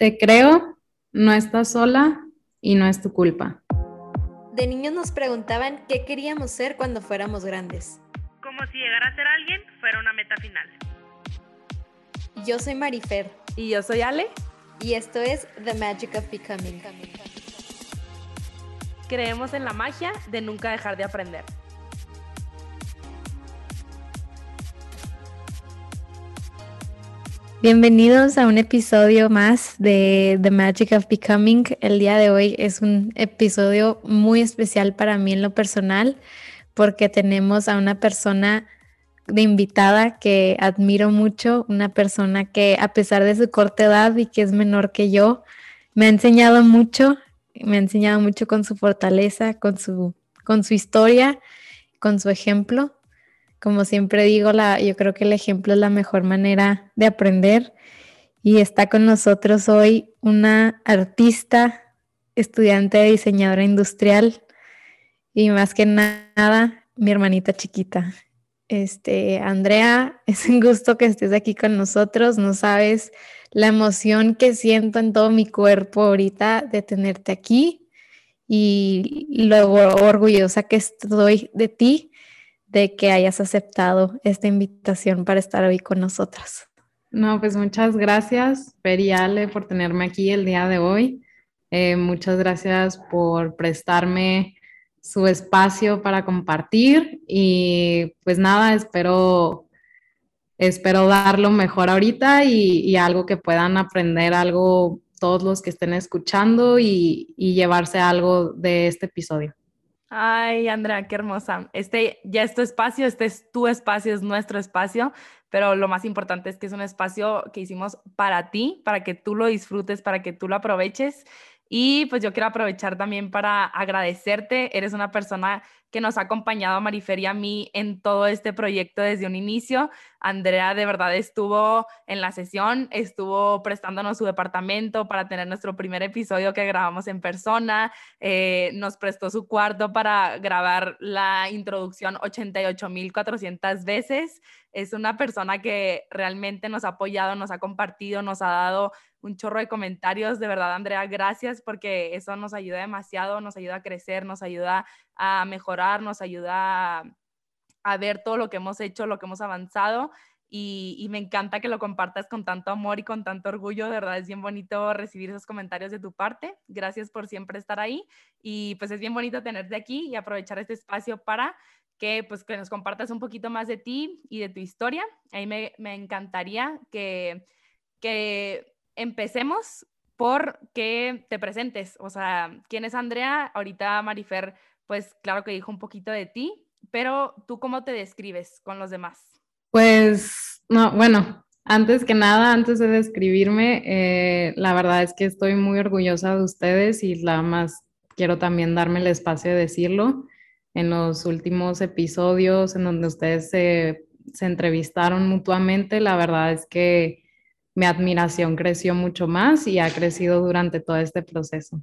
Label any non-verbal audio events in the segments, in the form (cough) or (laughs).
Te creo, no estás sola y no es tu culpa. De niños nos preguntaban qué queríamos ser cuando fuéramos grandes. Como si llegar a ser alguien fuera una meta final. Yo soy Marifer. Y yo soy Ale. Y esto es The Magic of Becoming. Creemos en la magia de nunca dejar de aprender. Bienvenidos a un episodio más de The Magic of Becoming. El día de hoy es un episodio muy especial para mí en lo personal porque tenemos a una persona de invitada que admiro mucho, una persona que a pesar de su corta edad y que es menor que yo, me ha enseñado mucho, me ha enseñado mucho con su fortaleza, con su, con su historia, con su ejemplo como siempre digo, la, yo creo que el ejemplo es la mejor manera de aprender. Y está con nosotros hoy una artista, estudiante de diseñadora industrial y más que nada mi hermanita chiquita. Este, Andrea, (laughs) es un gusto que estés aquí con nosotros. No sabes la emoción que siento en todo mi cuerpo ahorita de tenerte aquí y lo orgullosa que estoy de ti de que hayas aceptado esta invitación para estar hoy con nosotros. No, pues muchas gracias, Periale, por tenerme aquí el día de hoy. Eh, muchas gracias por prestarme su espacio para compartir y pues nada, espero, espero dar lo mejor ahorita y, algo que puedan aprender, algo todos los que estén escuchando y llevarse algo de este episodio. Ay, Andrea, qué hermosa. Este ya es tu espacio, este es tu espacio, es nuestro espacio, pero lo más importante es que es un espacio que hicimos para ti, para que tú lo disfrutes, para que tú lo aproveches y pues yo quiero aprovechar también para agradecerte. Eres una persona que nos ha acompañado a Marifer y a mí en todo este proyecto desde un inicio. Andrea de verdad estuvo en la sesión, estuvo prestándonos su departamento para tener nuestro primer episodio que grabamos en persona, eh, nos prestó su cuarto para grabar la introducción 88.400 veces. Es una persona que realmente nos ha apoyado, nos ha compartido, nos ha dado un chorro de comentarios. De verdad, Andrea, gracias porque eso nos ayuda demasiado, nos ayuda a crecer, nos ayuda a mejorar, nos ayuda a, ver todo lo que hemos hecho, lo que hemos avanzado. Y, me encanta que lo compartas con tanto amor y con tanto orgullo. De verdad es bien bonito recibir esos comentarios de tu parte. Gracias por siempre estar ahí. Y pues es bien bonito tenerte aquí y aprovechar este espacio para que pues que nos compartas un poquito más de ti y de tu historia. A mí me, me encantaría que, que empecemos por que te presentes. O sea, ¿quién es Andrea? Ahorita Marifer, pues claro que dijo un poquito de ti, pero tú cómo te describes con los demás? Pues, no, bueno, antes que nada, antes de describirme, eh, la verdad es que estoy muy orgullosa de ustedes y la más quiero también darme el espacio de decirlo. En los últimos episodios en donde ustedes se, se entrevistaron mutuamente, la verdad es que mi admiración creció mucho más y ha crecido durante todo este proceso.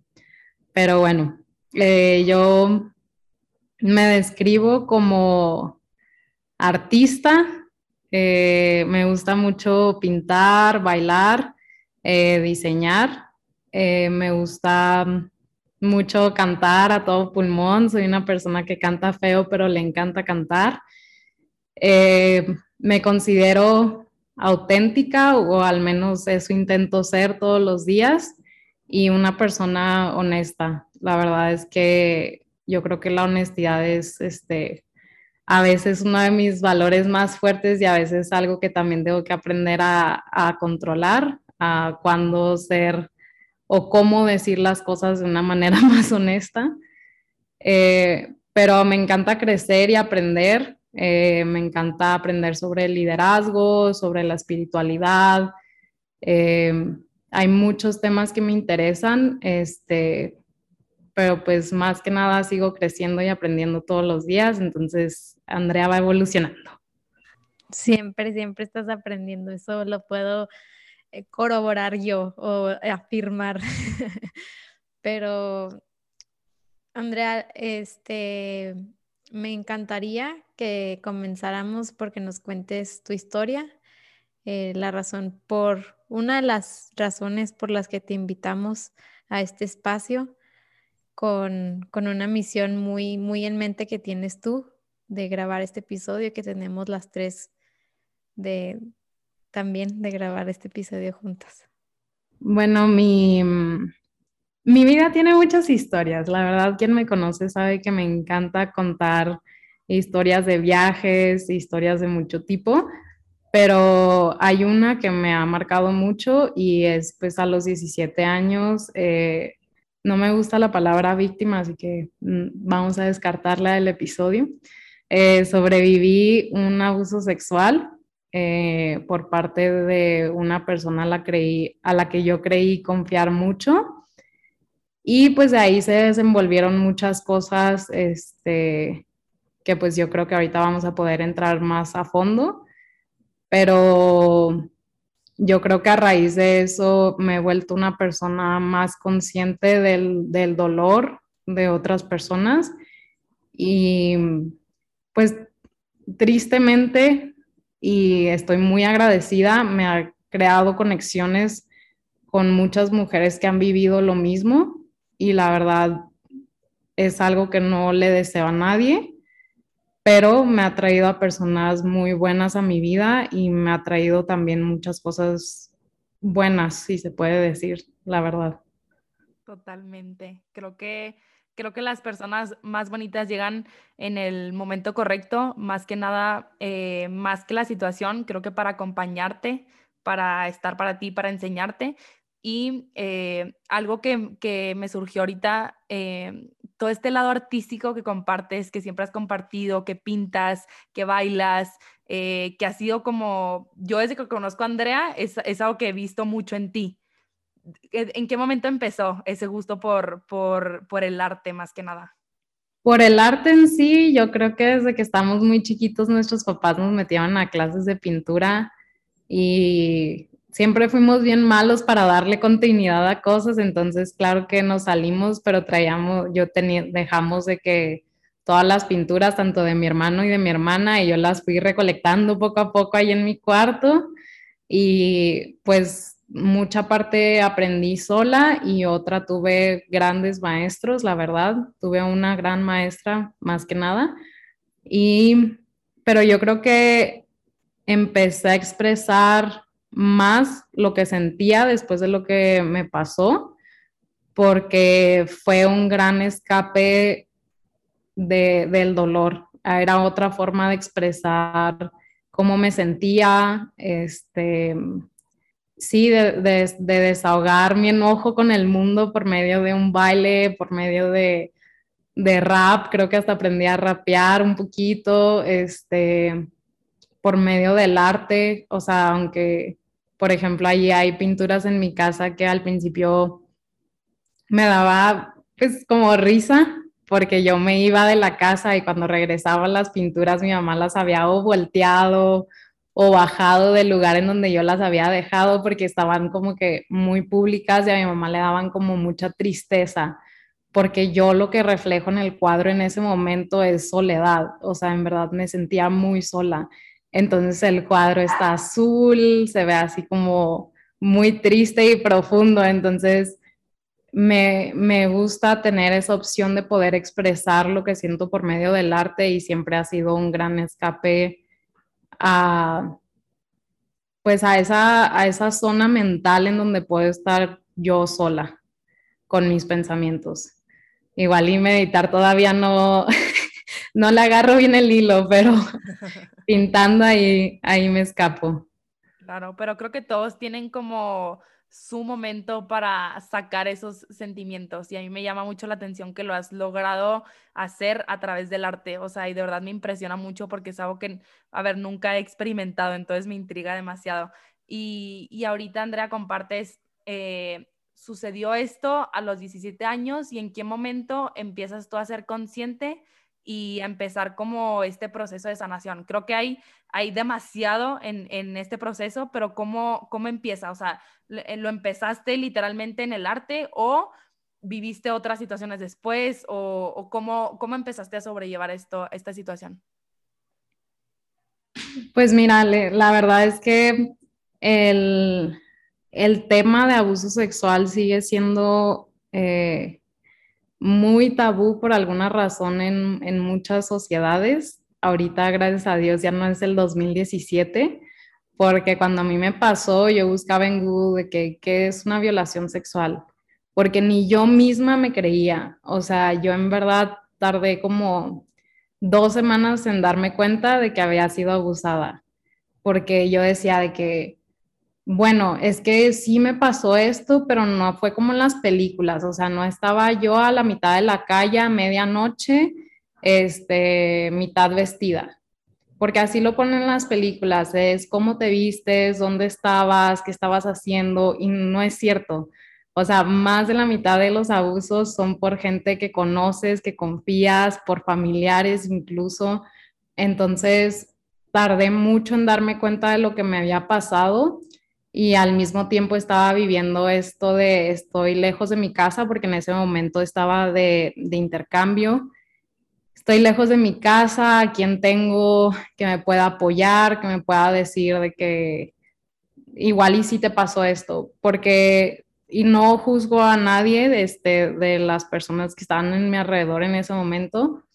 Pero bueno, eh, yo me describo como artista, eh, me gusta mucho pintar, bailar, eh, diseñar, me gusta mucho cantar a todo pulmón, soy una persona que canta feo, pero le encanta cantar. me considero auténtica o al menos eso intento ser todos los días y una persona honesta. La verdad es que yo creo que la honestidad es este a veces uno de mis valores más fuertes y a veces algo que también tengo que aprender a, controlar, a cuándo ser o cómo decir las cosas de una manera (laughs) más honesta. Eh, pero me encanta crecer y aprender eh, me encanta aprender sobre el liderazgo, sobre la espiritualidad. Eh, hay muchos temas que me interesan, este, pero pues más que nada sigo creciendo y aprendiendo todos los días, entonces Andrea va evolucionando. Siempre, siempre estás aprendiendo, eso lo puedo eh, corroborar yo o afirmar. (laughs) pero, Andrea, este, me encantaría que comenzáramos porque nos cuentes tu historia, eh, la razón por una de las razones por las que te invitamos a este espacio con, con una misión muy, muy en mente que tienes tú de grabar este episodio, que tenemos las tres de también de grabar este episodio juntas. Bueno, mi, mi vida tiene muchas historias. La verdad, quien me conoce sabe que me encanta contar historias de viajes, historias de mucho tipo, pero hay una que me ha marcado mucho y es pues a los 17 años, eh, no me gusta la palabra víctima, así que mm, vamos a descartarla del episodio. Eh, sobreviví un abuso sexual eh, por parte de una persona a la, creí, a la que yo creí confiar mucho. Y pues de ahí se desenvolvieron muchas cosas este, que pues yo creo que ahorita vamos a poder entrar más a fondo. Pero yo creo que a raíz de eso me he vuelto una persona más consciente del, del dolor de otras personas y pues tristemente y estoy muy agradecida, me ha creado conexiones con muchas mujeres que han vivido lo mismo y la verdad es algo que no le deseo a nadie, pero me ha traído a personas muy buenas a mi vida y me ha traído también muchas cosas buenas, si se puede decir, la verdad. Totalmente. Creo que creo que las personas más bonitas llegan en el momento correcto, más que nada, eh, más que la situación, creo que para acompañarte, para estar para ti, para enseñarte. Y eh, algo que, me surgió ahorita, eh, todo este lado artístico que compartes, que siempre has compartido, que pintas, que bailas, que ha sido como, yo desde que conozco a Andrea, es, es algo que he visto mucho en ti. ¿En qué momento empezó ese gusto por, por, por el arte más que nada? Por el arte en sí, yo creo que desde que estamos muy chiquitos nuestros papás nos metían a clases de pintura y siempre fuimos bien malos para darle continuidad a cosas, entonces claro que nos salimos, pero traíamos, yo tenía, dejamos de que todas las pinturas, tanto de mi hermano y de mi hermana, y yo las fui recolectando poco a poco ahí en mi cuarto y pues mucha parte aprendí sola y otra tuve grandes maestros, la verdad. Tuve una gran maestra más que nada. Y, pero yo creo que empecé a expresar más lo que sentía después de lo que me pasó, porque fue un gran escape del dolor. Era otra forma de expresar cómo me sentía, este, sí, de, desahogar mi enojo con el mundo por medio de un baile, por medio de, rap, creo que hasta aprendí a rapear un poquito, este, por medio del arte, o sea, aunque, por ejemplo, allí hay pinturas en mi casa que al principio me daba, pues, como risa, porque yo me iba de la casa y cuando regresaba las pinturas mi mamá las había volteado o bajado del lugar en donde yo las había dejado porque estaban como que muy públicas y a mi mamá le daban como mucha tristeza porque yo lo que reflejo en el cuadro en ese momento es soledad, o sea, en verdad me sentía muy sola. Entonces el cuadro está azul, se ve así como muy triste y profundo, entonces me, me, gusta tener esa opción de poder expresar lo que siento por medio del arte y siempre ha sido un gran escape a, pues a esa, a esa zona mental en donde puedo estar yo sola con mis pensamientos. Igual y meditar todavía no, (laughs) (laughs) no le agarro bien el hilo, pero (laughs) pintando ahí, ahí me escapo. Claro, pero creo que todos tienen como su momento para sacar esos sentimientos. Y a mí me llama mucho la atención que lo has logrado hacer a través del arte. O sea, y de verdad me impresiona mucho porque es algo que, a ver, nunca he experimentado, entonces me intriga demasiado. Y, y ahorita, Andrea, compartes, eh, sucedió esto a los 17 años y en qué momento empiezas tú a ser consciente y empezar como este proceso de sanación. Creo que hay, hay demasiado en, en este proceso, pero ¿cómo, ¿cómo empieza? O sea, eh, ¿lo empezaste literalmente en el arte o viviste otras situaciones después o, cómo, cómo empezaste a sobrellevar esto, esta situación? Pues mira, la verdad es que el, el tema de abuso sexual sigue siendo eh, muy tabú por alguna razón en, en, muchas sociedades. Ahorita, gracias a Dios, ya no es el 2017, porque cuando a mí me pasó, yo buscaba en Google de que, qué es una violación sexual, porque ni yo misma me creía. O sea, yo en verdad tardé como dos semanas en darme cuenta de que había sido abusada, porque yo decía de que, bueno, es que sí me pasó esto, pero no fue como en las películas, o sea, no estaba yo a la mitad de la calle a medianoche, este, mitad vestida, porque así lo ponen en las películas, es cómo te vistes, dónde estabas, qué estabas haciendo, y no es cierto. O sea, más de la mitad de los abusos son por gente que conoces, que confías, por familiares incluso. Entonces, tardé mucho en darme cuenta de lo que me había pasado y al mismo tiempo estaba viviendo esto de estoy lejos de mi casa porque en ese momento estaba de, de intercambio. Estoy lejos de mi casa, ¿a quién tengo que me pueda apoyar, que me pueda decir de que igual y si te pasó esto? Porque y no juzgo a nadie de, este, de las personas que estaban en mi alrededor en ese momento,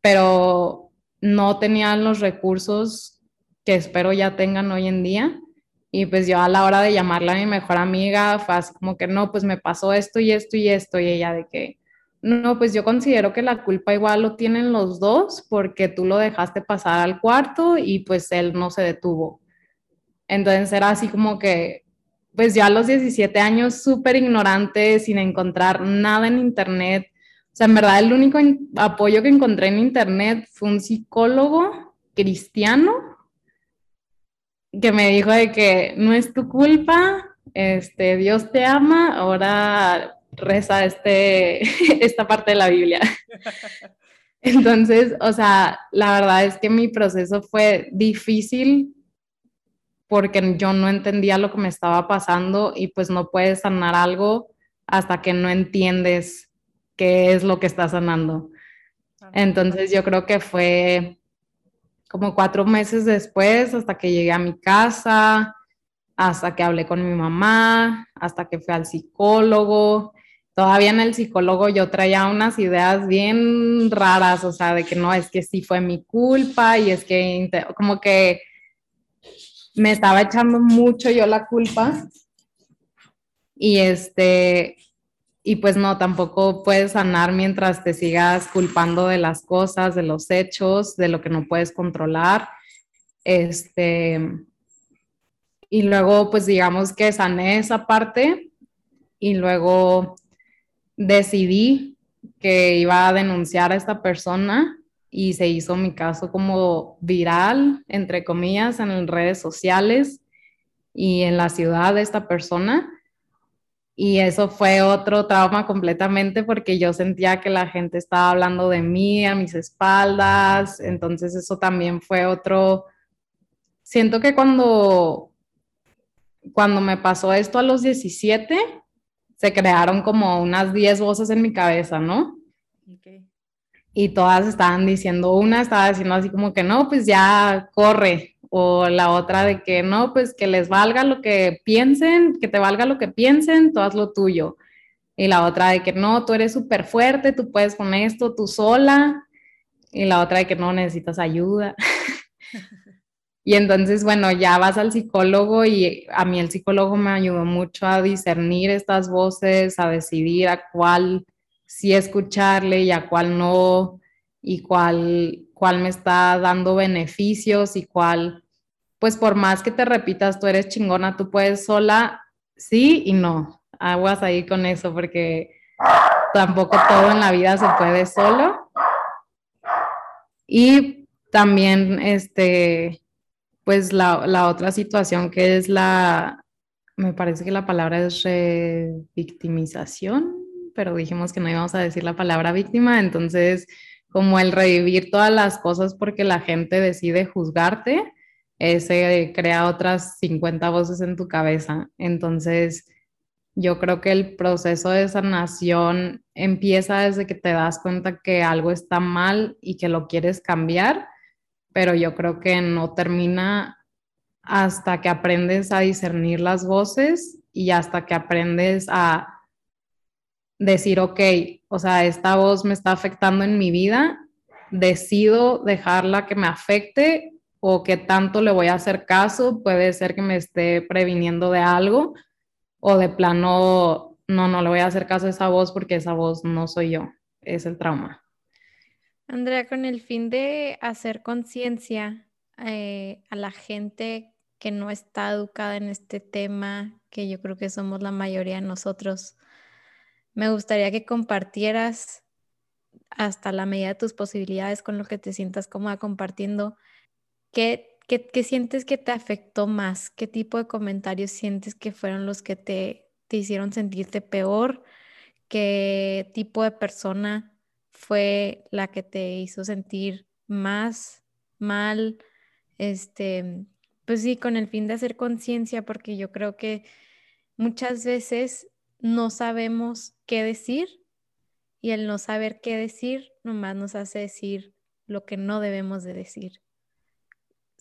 pero no tenían los recursos que espero ya tengan hoy en día. Y pues yo a la hora de llamarle a mi mejor amiga fue como que no, pues me pasó esto y esto y esto y ella de que no, pues yo considero que la culpa igual lo tienen los dos porque tú lo dejaste pasar al cuarto y pues él no se detuvo. Entonces era así como que pues ya a los 17 años súper ignorante, sin encontrar nada en internet. O sea, en verdad el único apoyo que encontré en internet fue un psicólogo cristiano que me dijo de que no es tu culpa, este, Dios te ama, ahora reza este, (laughs) esta parte de la Biblia. (laughs) Entonces, o sea, la verdad es que mi proceso fue difícil porque yo no entendía lo que me estaba pasando y pues no puedes sanar algo hasta que no entiendes qué es lo que está sanando. Entonces yo creo que fue como cuatro meses después hasta que llegué a mi casa, hasta que hablé con mi mamá, hasta que fui al psicólogo. Todavía en el psicólogo yo traía unas ideas bien raras, o sea, de que no, es que sí fue mi culpa y es que como que me estaba echando mucho yo la culpa. Y este, y pues no, tampoco puedes sanar mientras te sigas culpando de las cosas, de los hechos, de lo que no puedes controlar. Este, y luego, pues digamos que sané esa parte y luego decidí que iba a denunciar a esta persona y se hizo mi caso como viral, entre comillas, en redes sociales y en la ciudad de esta persona. Y eso fue otro trauma completamente porque yo sentía que la gente estaba hablando de mí a mis espaldas. Entonces eso también fue otro... Siento que cuando, cuando me pasó esto a los 17, se crearon como unas 10 voces en mi cabeza, ¿no? Okay y todas estaban diciendo, una estaba diciendo así como que no, pues ya corre, o la otra de que no, pues que les valga lo que piensen, que te valga lo que piensen, tú haz lo tuyo. Y la otra de que no, tú eres súper fuerte, tú puedes con esto tú sola. Y la otra de que no necesitas ayuda. (laughs) y entonces, bueno, ya vas al psicólogo y a mí el psicólogo me ayudó mucho a discernir estas voces, a decidir a cuál sí escucharle y a cuál no, y cuál, cuál me está dando beneficios y cuál, pues por más que te repitas, tú eres chingona, tú puedes sola, sí y no. Aguas ahí con eso porque tampoco todo en la vida se puede solo. Y también, este, pues la, la otra situación que es la, me parece que la palabra es revictimización, pero dijimos que no íbamos a decir la palabra víctima, entonces como el revivir todas las cosas porque la gente decide juzgarte, se crea otras 50 voces en tu cabeza. Entonces, yo creo que el proceso de sanación empieza desde que te das cuenta que algo está mal y que lo quieres cambiar, pero yo creo que no termina hasta que aprendes a discernir las voces y hasta que aprendes a decir, ok, o sea, esta voz me está afectando en mi vida, decido dejarla que me afecte o que tanto le voy a hacer caso, puede ser que me esté previniendo de algo o de plano, no, no le voy a hacer caso a esa voz porque esa voz no soy yo, es el trauma. Andrea, con el fin de hacer conciencia eh, a la gente que no está educada en este tema, que yo creo que somos la mayoría de nosotros, me gustaría que compartieras hasta la medida de tus posibilidades con lo que te sientas cómoda compartiendo. ¿Qué, qué, qué sientes que te afectó más? ¿Qué tipo de comentarios sientes que fueron los que te, te hicieron sentirte peor? ¿Qué tipo de persona fue la que te hizo sentir más mal? Este, pues sí, con el fin de hacer conciencia, porque yo creo que muchas veces no sabemos qué decir y el no saber qué decir nomás nos hace decir lo que no debemos de decir.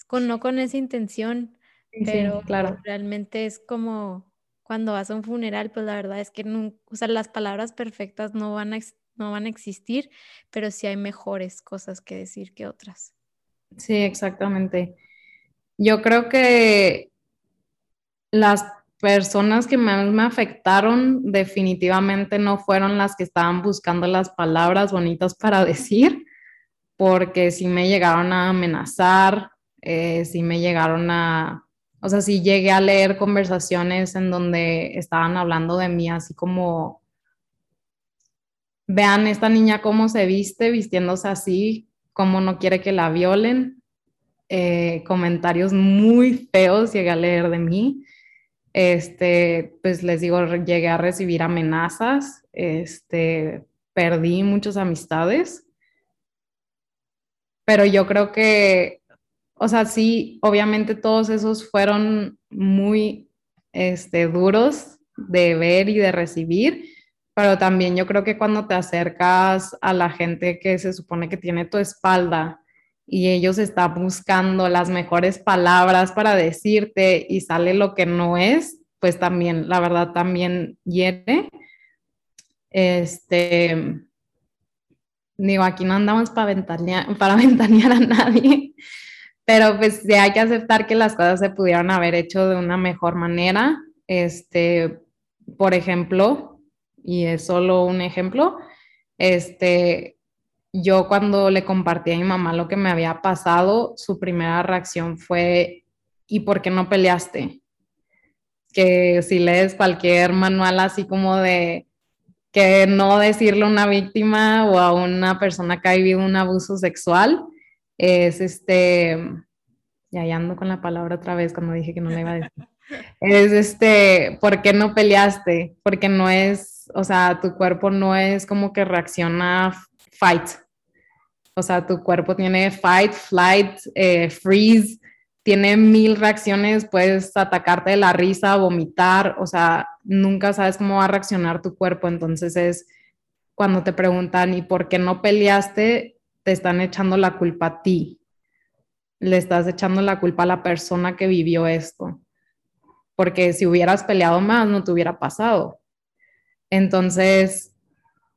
Con, no con esa intención, pero claro. realmente es como cuando vas a un funeral, pues la verdad es que no, o sea, las palabras perfectas no van, a, no van a existir, pero sí hay mejores cosas que decir que otras. Sí, exactamente. Yo creo que las personas que más me afectaron definitivamente no fueron las que estaban buscando las palabras bonitas para (laughs) decir, porque sí me llegaron a amenazar, eh, sí me llegaron a, o sea, sí llegué a leer conversaciones en donde estaban hablando de mí así como, vean esta niña cómo se viste, vistiéndose así, cómo no quiere que la violen. Eh, comentarios muy feos llegué a leer de mí este, pues les digo, llegué a recibir amenazas, este, perdí muchas amistades, pero yo creo que, o sea, sí, obviamente todos esos fueron muy, este, duros de ver y de recibir, pero también yo creo que cuando te acercas a la gente que se supone que tiene tu espalda y ellos están buscando las mejores palabras para decirte y sale lo que no es, pues también, la verdad, también hiere. Este, digo, aquí no andamos para ventanear, para (laughs) ventanear a nadie, pero pues sí hay que aceptar que las cosas se pudieron haber hecho de una mejor manera. Este, por ejemplo, y es solo un ejemplo, este, yo cuando le compartí a mi mamá lo que me había pasado, su primera reacción fue, ¿y por qué no peleaste? Que si lees cualquier manual así como de que no decirle a una víctima o a una persona que ha vivido un abuso sexual, es este, ya, ya ando con la palabra otra vez cuando dije que no le iba a decir, (laughs) es este, ¿por qué no peleaste? Porque no es, o sea, tu cuerpo no es como que reacciona fight, o sea, tu cuerpo tiene fight, flight, eh, freeze, tiene mil reacciones, puedes atacarte de la risa, vomitar, o sea, nunca sabes cómo va a reaccionar tu cuerpo. Entonces es cuando te preguntan, ¿y por qué no peleaste? Te están echando la culpa a ti. Le estás echando la culpa a la persona que vivió esto. Porque si hubieras peleado más, no te hubiera pasado. Entonces,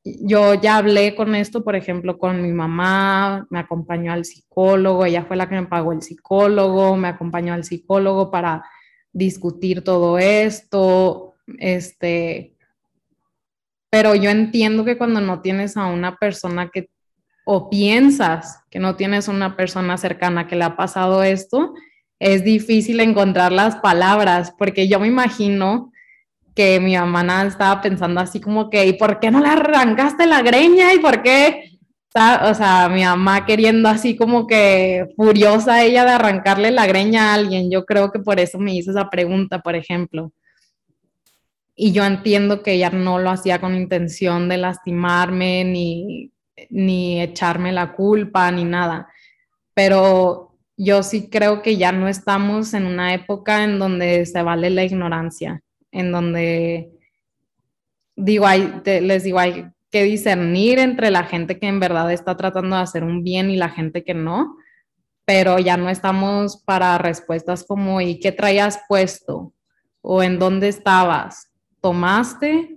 yo ya hablé con esto, por ejemplo, con mi mamá, me acompañó al psicólogo, ella fue la que me pagó el psicólogo, me acompañó al psicólogo para discutir todo esto, este, pero yo entiendo que cuando no tienes a una persona que, o piensas que no tienes una persona cercana que le ha pasado esto, es difícil encontrar las palabras, porque yo me imagino que mi mamá nada estaba pensando así como que, ¿y por qué no le arrancaste la greña? ¿Y por qué? O sea, mi mamá queriendo así como que furiosa ella de arrancarle la greña a alguien. Yo creo que por eso me hizo esa pregunta, por ejemplo. Y yo entiendo que ella no lo hacía con intención de lastimarme ni, ni echarme la culpa ni nada. Pero yo sí creo que ya no estamos en una época en donde se vale la ignorancia en donde digo, hay, les digo, hay que discernir entre la gente que en verdad está tratando de hacer un bien y la gente que no, pero ya no estamos para respuestas como ¿y qué traías puesto? o en dónde estabas, tomaste,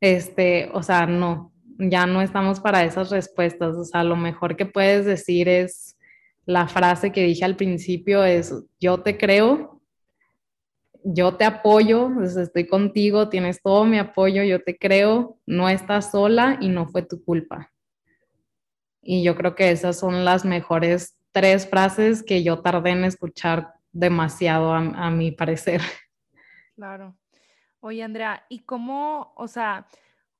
este, o sea, no, ya no estamos para esas respuestas, o sea, lo mejor que puedes decir es la frase que dije al principio es, yo te creo, yo te apoyo, pues, estoy contigo, tienes todo mi apoyo, yo te creo, no estás sola y no fue tu culpa. Y yo creo que esas son las mejores tres frases que yo tardé en escuchar demasiado a, a mi parecer. Claro. Oye, Andrea, ¿y cómo, o sea,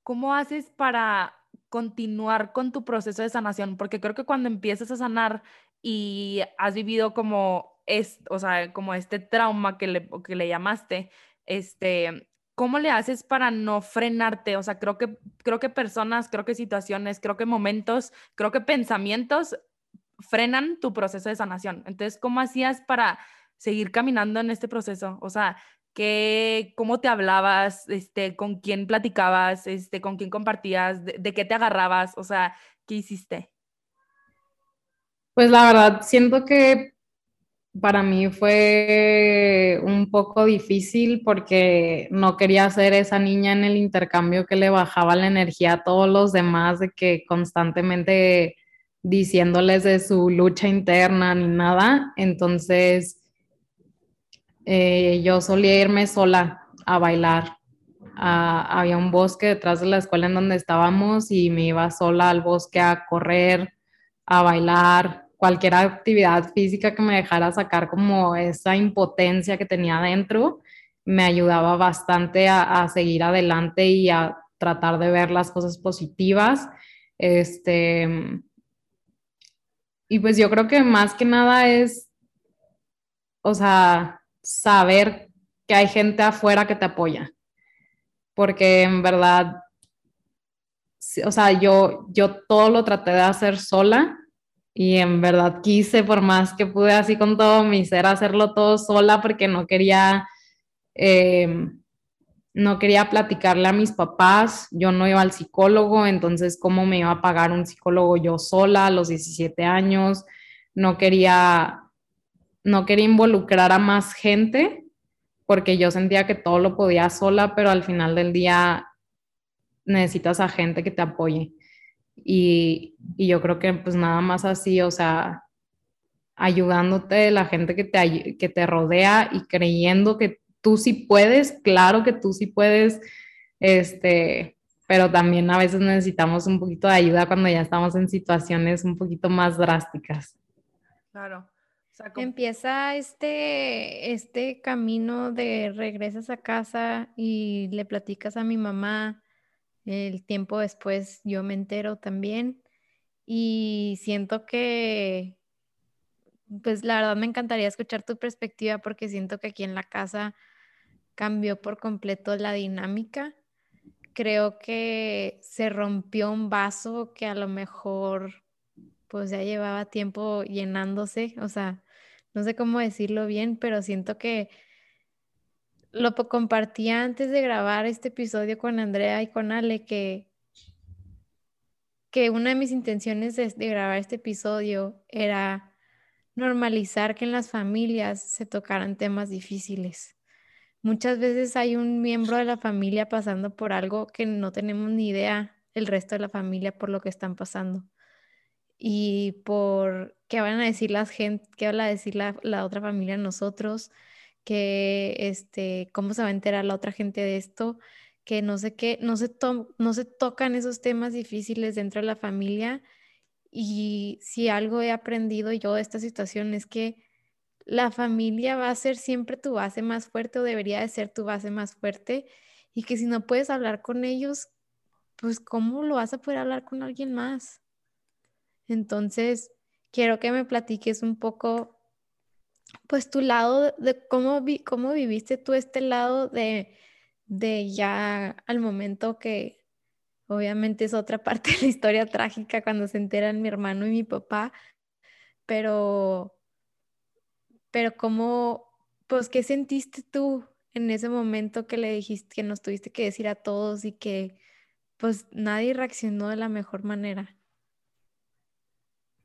cómo haces para continuar con tu proceso de sanación? Porque creo que cuando empiezas a sanar y has vivido como es, o sea, como este trauma que le, que le llamaste, este, ¿cómo le haces para no frenarte? O sea, creo que, creo que personas, creo que situaciones, creo que momentos, creo que pensamientos frenan tu proceso de sanación. Entonces, ¿cómo hacías para seguir caminando en este proceso? O sea, ¿qué, ¿cómo te hablabas? Este, ¿Con quién platicabas? Este, ¿Con quién compartías? ¿De, de qué te agarrabas? O sea, ¿qué hiciste? Pues la verdad, siento que para mí fue un poco difícil porque no quería ser esa niña en el intercambio que le bajaba la energía a todos los demás, de que constantemente diciéndoles de su lucha interna ni nada. Entonces, eh, yo solía irme sola a bailar. Ah, había un bosque detrás de la escuela en donde estábamos y me iba sola al bosque a correr, a bailar, cualquier actividad física que me dejara sacar como esa impotencia que tenía dentro, me ayudaba bastante a, seguir adelante y a tratar de ver las cosas positivas. Este, y pues yo creo que más que nada es, o sea, saber que hay gente afuera que te apoya. Porque en verdad, o sea, yo, yo todo lo traté de hacer sola y en verdad quise, por más que pude así con todo mi ser, hacerlo todo sola porque no quería, em, no quería platicarle a mis papás, yo no iba al psicólogo, entonces cómo me iba a pagar un psicólogo yo sola a los 17 años, no quería, no quería involucrar a más gente porque yo sentía que todo lo podía sola, pero al final del día necesitas a gente que te apoye. Y, yo creo que pues nada más así, o sea, ayudándote la gente que te, que te rodea y creyendo que tú sí puedes, claro que tú sí puedes, este, pero también a veces necesitamos un poquito de ayuda cuando ya estamos en situaciones un poquito más drásticas. Claro. Empieza este, este camino de regresas a casa y le platicas a mi mamá el tiempo después yo me entero también y siento que, pues la verdad me encantaría escuchar tu perspectiva porque siento que aquí en la casa cambió por completo la dinámica. Creo que se rompió un vaso que a lo mejor pues ya llevaba tiempo llenándose, o sea, no sé cómo decirlo bien, pero siento que lo compartí antes de grabar este episodio con Andrea y con Ale que, que una de mis intenciones de, de grabar este episodio era normalizar que en las familias se tocaran temas difíciles. Muchas veces hay un miembro de la familia pasando por algo que no tenemos ni idea el resto de la familia por lo que están pasando. Y por qué van a decir las gente, qué van a decir la, la otra familia nosotros, que este, cómo se va a enterar la otra gente de esto, que no sé qué, no se, no se tocan esos temas difíciles dentro de la familia. Y si algo he aprendido yo de esta situación es que la familia va a ser siempre tu base más fuerte o debería de ser tu base más fuerte y que si no puedes hablar con ellos, pues ¿cómo lo vas a poder hablar con alguien más? Entonces, quiero que me platiques un poco pues tu lado de cómo, vi, cómo viviste tú este lado de, de ya al momento que obviamente es otra (laughs) parte de la historia trágica cuando se enteran mi hermano y mi papá, pero, pero cómo, pues, ¿qué sentiste tú en ese momento que le dijiste que nos tuviste que decir a todos y que pues nadie reaccionó de la mejor manera?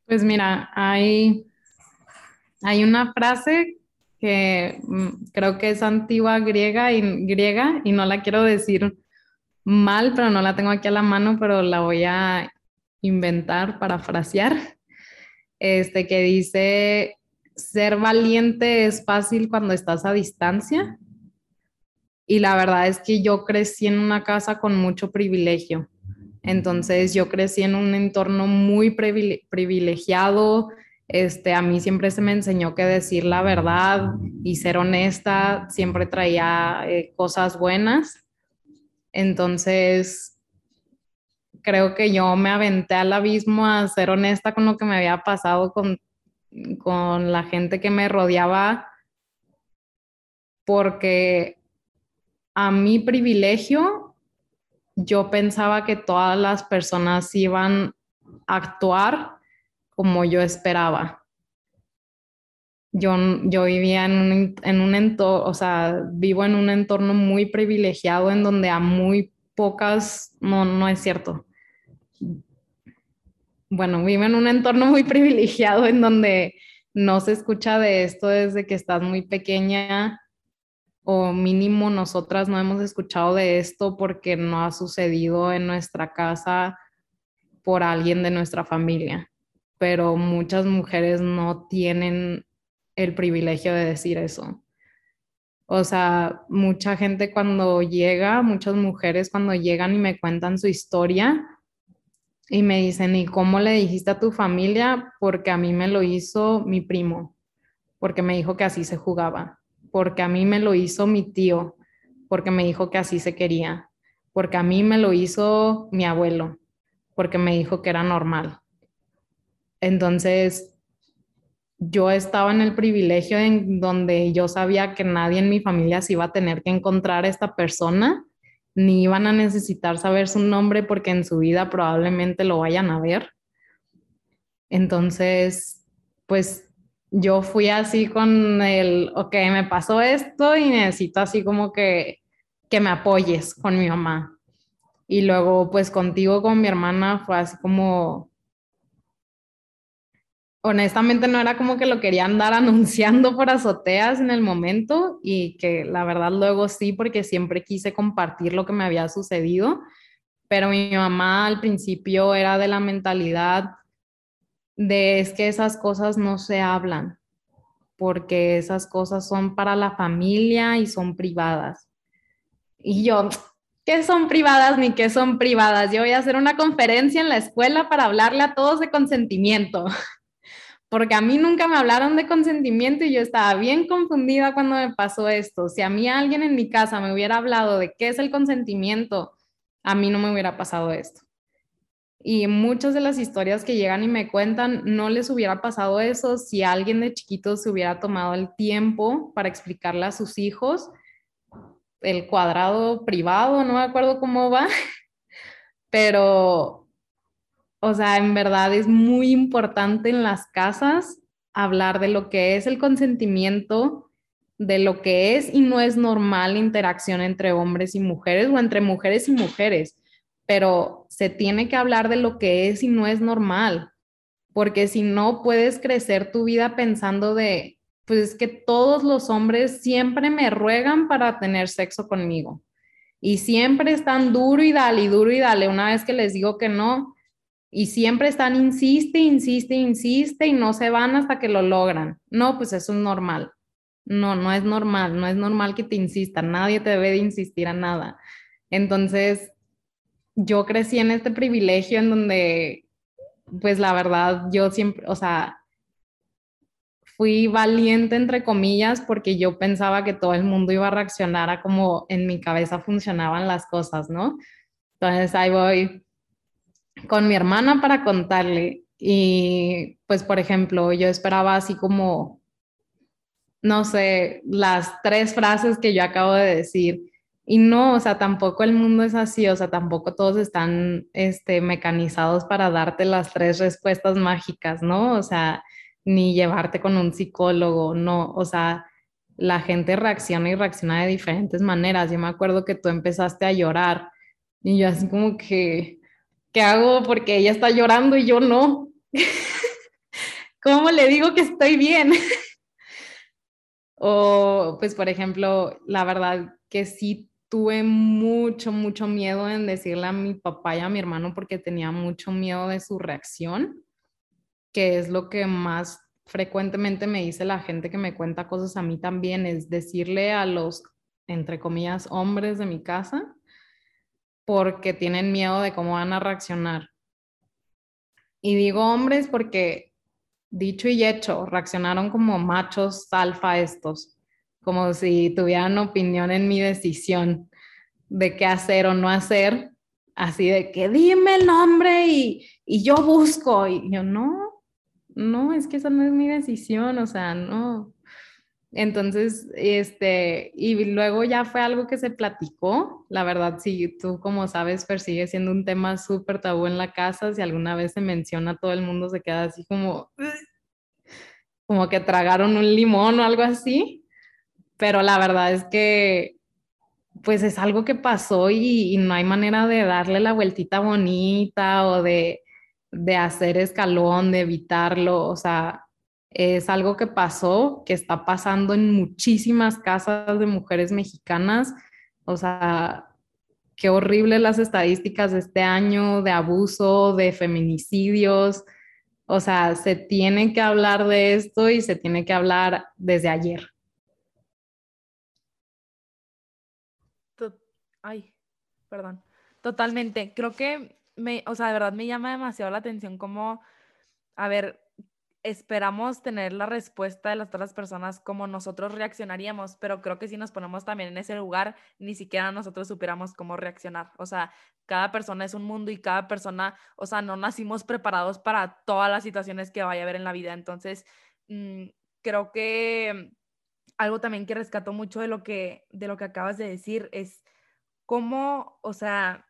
Pues mira, hay hay una frase que mm, creo que es antigua griega y, griega y no la quiero decir mal, pero no la tengo aquí a la mano, pero la voy a inventar, parafrasear, este, que dice, ser valiente es fácil cuando estás a distancia. Y la verdad es que yo crecí en una casa con mucho privilegio. Entonces yo crecí en un entorno muy privilegiado. Este, a mí siempre se me enseñó que decir la verdad y ser honesta siempre traía eh, cosas buenas. Entonces, creo que yo me aventé al abismo a ser honesta con lo que me había pasado con, con la gente que me rodeaba, porque a mi privilegio, yo pensaba que todas las personas iban a actuar como yo esperaba. Yo, yo vivía en un, en un entorno, o sea, vivo en un entorno muy privilegiado en donde a muy pocas, no, no es cierto, bueno, vivo en un entorno muy privilegiado en donde no se escucha de esto desde que estás muy pequeña o mínimo nosotras no hemos escuchado de esto porque no ha sucedido en nuestra casa por alguien de nuestra familia, pero muchas mujeres no tienen el privilegio de decir eso. O sea, mucha gente cuando llega, muchas mujeres cuando llegan y me cuentan su historia, y me dicen, ¿y cómo le dijiste a tu familia? Porque a mí me lo hizo mi primo, porque me dijo que así se jugaba, porque a mí me lo hizo mi tío, porque me dijo que así se quería, porque a mí me lo hizo mi abuelo, porque me dijo que era normal. Entonces, yo estaba en el privilegio en donde yo sabía que nadie en mi familia se iba a tener que encontrar a esta persona ni iban a necesitar saber su nombre porque en su vida probablemente lo vayan a ver. Entonces, pues yo fui así con el, ok, me pasó esto y necesito así como que, que me apoyes con mi mamá. Y luego, pues contigo, con mi hermana, fue así como, honestamente no era como que lo quería andar (laughs) anunciando por azoteas en el momento y que la verdad luego sí, porque siempre quise compartir lo que me había sucedido, pero mi mamá al principio era de la mentalidad de es que esas cosas no se hablan, porque esas cosas son para la familia y son privadas. Y yo, ¿qué son privadas ni qué son privadas? Yo voy a hacer una conferencia en la escuela para hablarle a todos de consentimiento. (laughs) porque a mí nunca me hablaron de consentimiento y yo estaba bien confundida cuando me pasó esto. Si a mí alguien en mi casa me hubiera hablado de qué es el consentimiento, a mí no me hubiera pasado esto. Y muchas de las historias que llegan y me cuentan, no les hubiera pasado eso si alguien de chiquito se hubiera tomado el tiempo para explicarle a sus hijos el cuadrado privado, no me acuerdo cómo va, (laughs) pero o sea, en verdad es muy importante en las casas hablar de lo que es el consentimiento, de lo que es y no es normal interacción entre hombres y mujeres o entre mujeres y mujeres, pero se tiene que hablar de lo que es y no es normal, porque si no puedes crecer tu vida pensando de, pues es que todos los hombres siempre me ruegan para tener sexo conmigo y siempre están duro y dale y duro y dale. Una vez que les digo que no, y siempre están, insiste, insiste, insiste y no se van hasta que lo logran. No, pues eso es normal. No, no es normal, no es normal que te insistan, nadie te debe de insistir a nada. Entonces, yo crecí en este privilegio en donde, pues la verdad, yo siempre, o sea, fui valiente, entre comillas, porque yo pensaba que todo el mundo iba a reaccionar a como en mi cabeza funcionaban las cosas, ¿no? Entonces ahí voy con mi hermana para contarle. Y pues, por ejemplo, yo esperaba así como, no sé, las tres frases que yo acabo de decir. Y no, o sea, tampoco el mundo es así, o sea, tampoco todos están este, mecanizados para darte las tres respuestas mágicas, ¿no? O sea, ni llevarte con un psicólogo, no, o sea, la gente reacciona y reacciona de diferentes maneras. Yo me acuerdo que tú empezaste a llorar y yo así como que, ¿qué hago? Porque ella está llorando y yo no. (laughs) ¿Cómo le digo que estoy bien? (laughs) O pues, por ejemplo, la verdad que sí tuve mucho, mucho miedo en decirle a mi papá y a mi hermano porque tenía mucho miedo de su reacción, que es lo que más frecuentemente me dice la gente que me cuenta cosas a mí también, es decirle a los, entre comillas, hombres de mi casa, porque tienen miedo de cómo van a reaccionar. Y digo hombres porque, dicho y hecho, reaccionaron como machos alfa estos como si tuvieran opinión en mi decisión de qué hacer o no hacer, así de que dime el nombre y, y yo busco. Y yo, no, no, es que esa no es mi decisión, o sea, no. Entonces, este, y luego ya fue algo que se platicó. La verdad, si tú como sabes, persigue siendo un tema súper tabú en la casa. Si alguna vez se menciona, todo el mundo se queda así como, como que tragaron un limón o algo así pero la verdad es que pues es algo que pasó y, no hay manera de darle la vueltita bonita o de, de hacer escalón, de evitarlo, o sea, es algo que pasó, que está pasando en muchísimas casas de mujeres mexicanas, o sea, qué horrible las estadísticas de este año de abuso, de feminicidios, o sea, se tiene que hablar de esto y se tiene que hablar desde ayer. Ay, perdón. Totalmente. Creo que me, o sea, de verdad me llama demasiado la atención como, a ver, esperamos tener la respuesta de las otras personas como nosotros reaccionaríamos, pero creo que si nos ponemos también en ese lugar, ni siquiera nosotros supiéramos cómo reaccionar. O sea, cada persona es un mundo y cada persona, o sea, no nacimos preparados para todas las situaciones que vaya a haber en la vida. Entonces, mm, creo que algo también que rescató mucho de lo que, de lo que acabas de decir es ¿cómo, o sea,